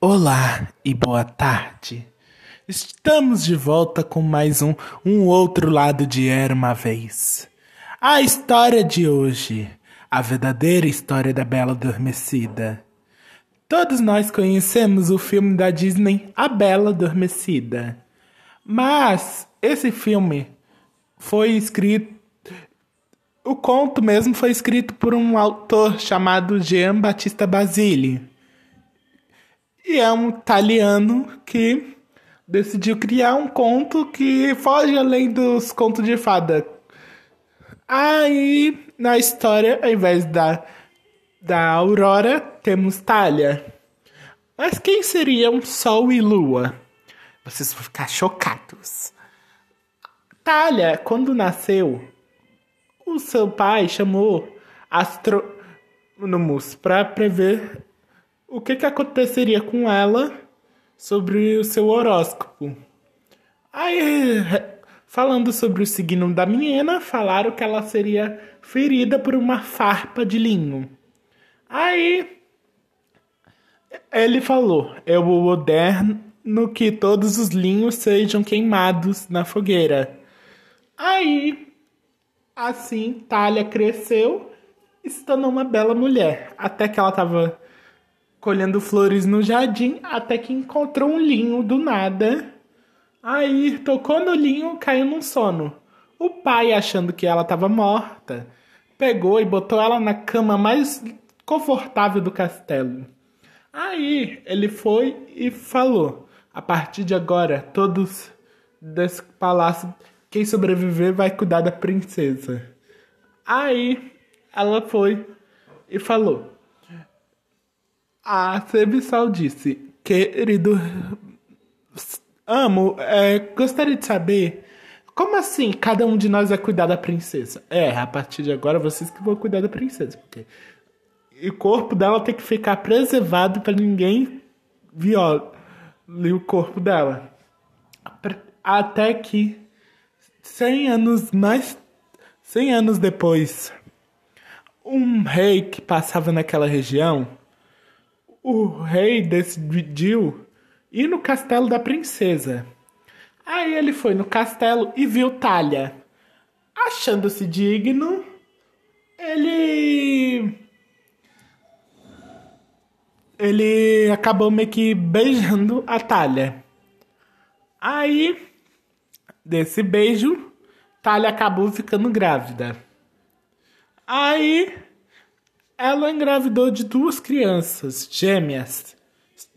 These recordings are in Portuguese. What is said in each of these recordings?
Olá e boa tarde. Estamos de volta com mais um Um Outro Lado de Era uma Vez. A história de hoje, a verdadeira história da Bela Adormecida. Todos nós conhecemos o filme da Disney A Bela Adormecida. Mas esse filme foi escrito. O conto mesmo foi escrito por um autor chamado Jean Battista Basile. E é um italiano que decidiu criar um conto que foge além dos contos de fada. Aí, na história, ao invés da, da Aurora, temos Talha. Mas quem seriam Sol e Lua? Vocês vão ficar chocados. Talha, quando nasceu, o seu pai chamou astrônomos para prever o que, que aconteceria com ela sobre o seu horóscopo. Aí, falando sobre o signo da menina, falaram que ela seria ferida por uma farpa de linho. Aí, ele falou: Eu vou ordenar que todos os linhos sejam queimados na fogueira. Aí, assim, Talia cresceu e tornou uma bela mulher. Até que ela estava colhendo flores no jardim até que encontrou um linho do nada. Aí tocou no linho, caiu num sono. O pai, achando que ela estava morta, pegou e botou ela na cama mais confortável do castelo. Aí ele foi e falou: A partir de agora, todos desse palácio, quem sobreviver vai cuidar da princesa. Aí ela foi e falou: a Serviçal disse: Querido, amo, é, gostaria de saber. Como assim cada um de nós vai cuidar da princesa? É, a partir de agora vocês que vão cuidar da princesa. Porque o corpo dela tem que ficar preservado para ninguém viole o corpo dela. Até que 100 anos mais 100 anos depois, um rei que passava naquela região o rei decidiu ir no castelo da princesa. Aí ele foi no castelo e viu Talha. Achando-se digno, ele. Ele acabou meio que beijando a Talha. Aí, desse beijo, Talha acabou ficando grávida. Aí ela engravidou de duas crianças gêmeas.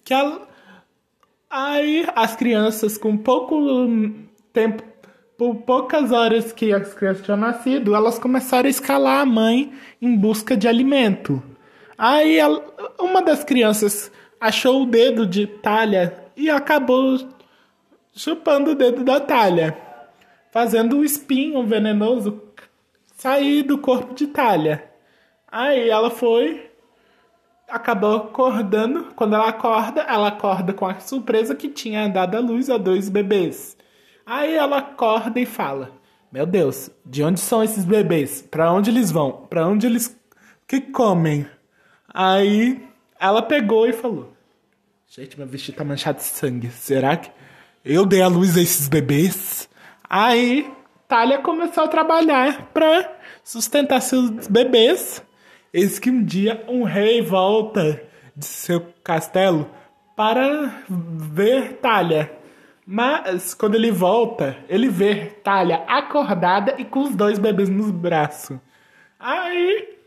Que ela... Aí as crianças, com pouco tempo, por poucas horas que as crianças tinham nascido, elas começaram a escalar a mãe em busca de alimento. Aí ela... uma das crianças achou o dedo de talha e acabou chupando o dedo da talha, fazendo o espinho venenoso sair do corpo de talha. Aí ela foi, acabou acordando. Quando ela acorda, ela acorda com a surpresa que tinha dado à luz a dois bebês. Aí ela acorda e fala: Meu Deus, de onde são esses bebês? Para onde eles vão? Para onde eles que comem? Aí ela pegou e falou: Gente, meu vestido tá manchado de sangue. Será que eu dei a luz a esses bebês? Aí Talia começou a trabalhar para sustentar seus bebês. Eis que um dia um rei volta de seu castelo para ver Talha. Mas quando ele volta, ele vê Talha acordada e com os dois bebês nos braços. Aí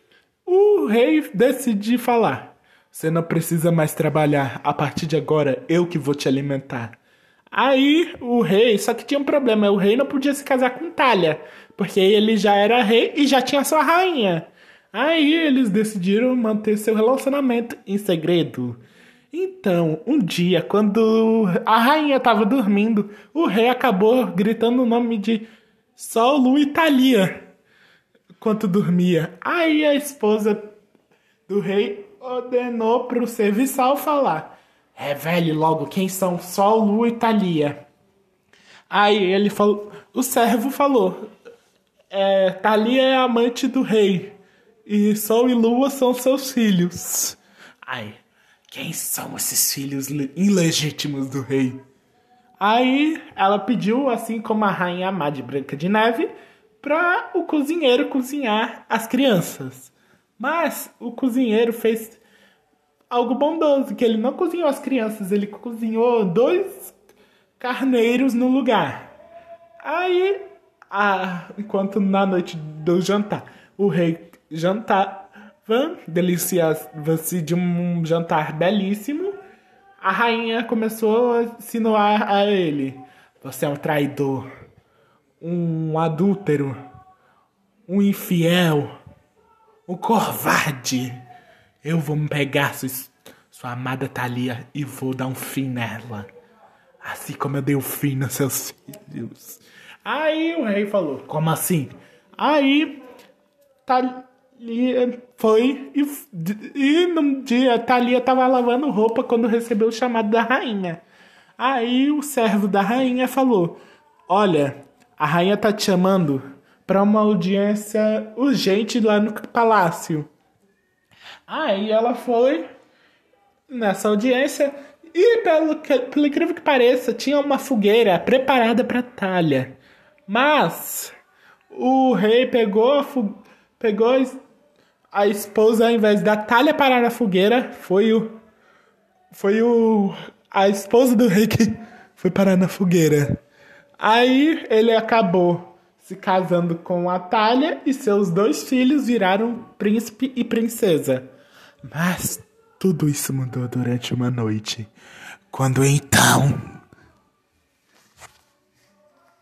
o rei decide falar: Você não precisa mais trabalhar, a partir de agora eu que vou te alimentar. Aí o rei, só que tinha um problema: o rei não podia se casar com Talha, porque ele já era rei e já tinha sua rainha. Aí eles decidiram manter seu relacionamento em segredo. Então, um dia, quando a rainha estava dormindo, o rei acabou gritando o nome de Sol, Lu e Thalia enquanto dormia. Aí a esposa do rei ordenou para o serviçal falar: Revele logo quem são Sol, Lu e Thalia. Aí ele falou, o servo falou: é, Thalia é amante do rei. E Sol e Lua são seus filhos. Ai, Quem são esses filhos ilegítimos do rei? Aí ela pediu, assim como a rainha má de Branca de Neve, para o cozinheiro cozinhar as crianças. Mas o cozinheiro fez algo bondoso, que ele não cozinhou as crianças, ele cozinhou dois carneiros no lugar. Aí, a, enquanto na noite do jantar, o rei jantava, delicioso de um jantar belíssimo, a rainha começou a insinuar a ele: Você é um traidor, um adúltero, um infiel, um covarde. Eu vou me pegar sua, sua amada Thalia e vou dar um fim nela. Assim como eu dei o um fim nos seus filhos. Aí o rei falou: Como assim? Aí Thalia foi e, e num dia Thalia estava lavando roupa quando recebeu o chamado da rainha. Aí o servo da rainha falou: Olha, a rainha tá te chamando para uma audiência urgente lá no palácio. Aí ela foi nessa audiência e, pelo, que, pelo incrível que pareça, tinha uma fogueira preparada para Talha. Mas o rei pegou a, pegou a esposa, ao invés da talha parar na fogueira, foi o. Foi o. A esposa do rei que foi parar na fogueira. Aí ele acabou se casando com a Talha e seus dois filhos viraram príncipe e princesa. Mas tudo isso mudou durante uma noite. Quando então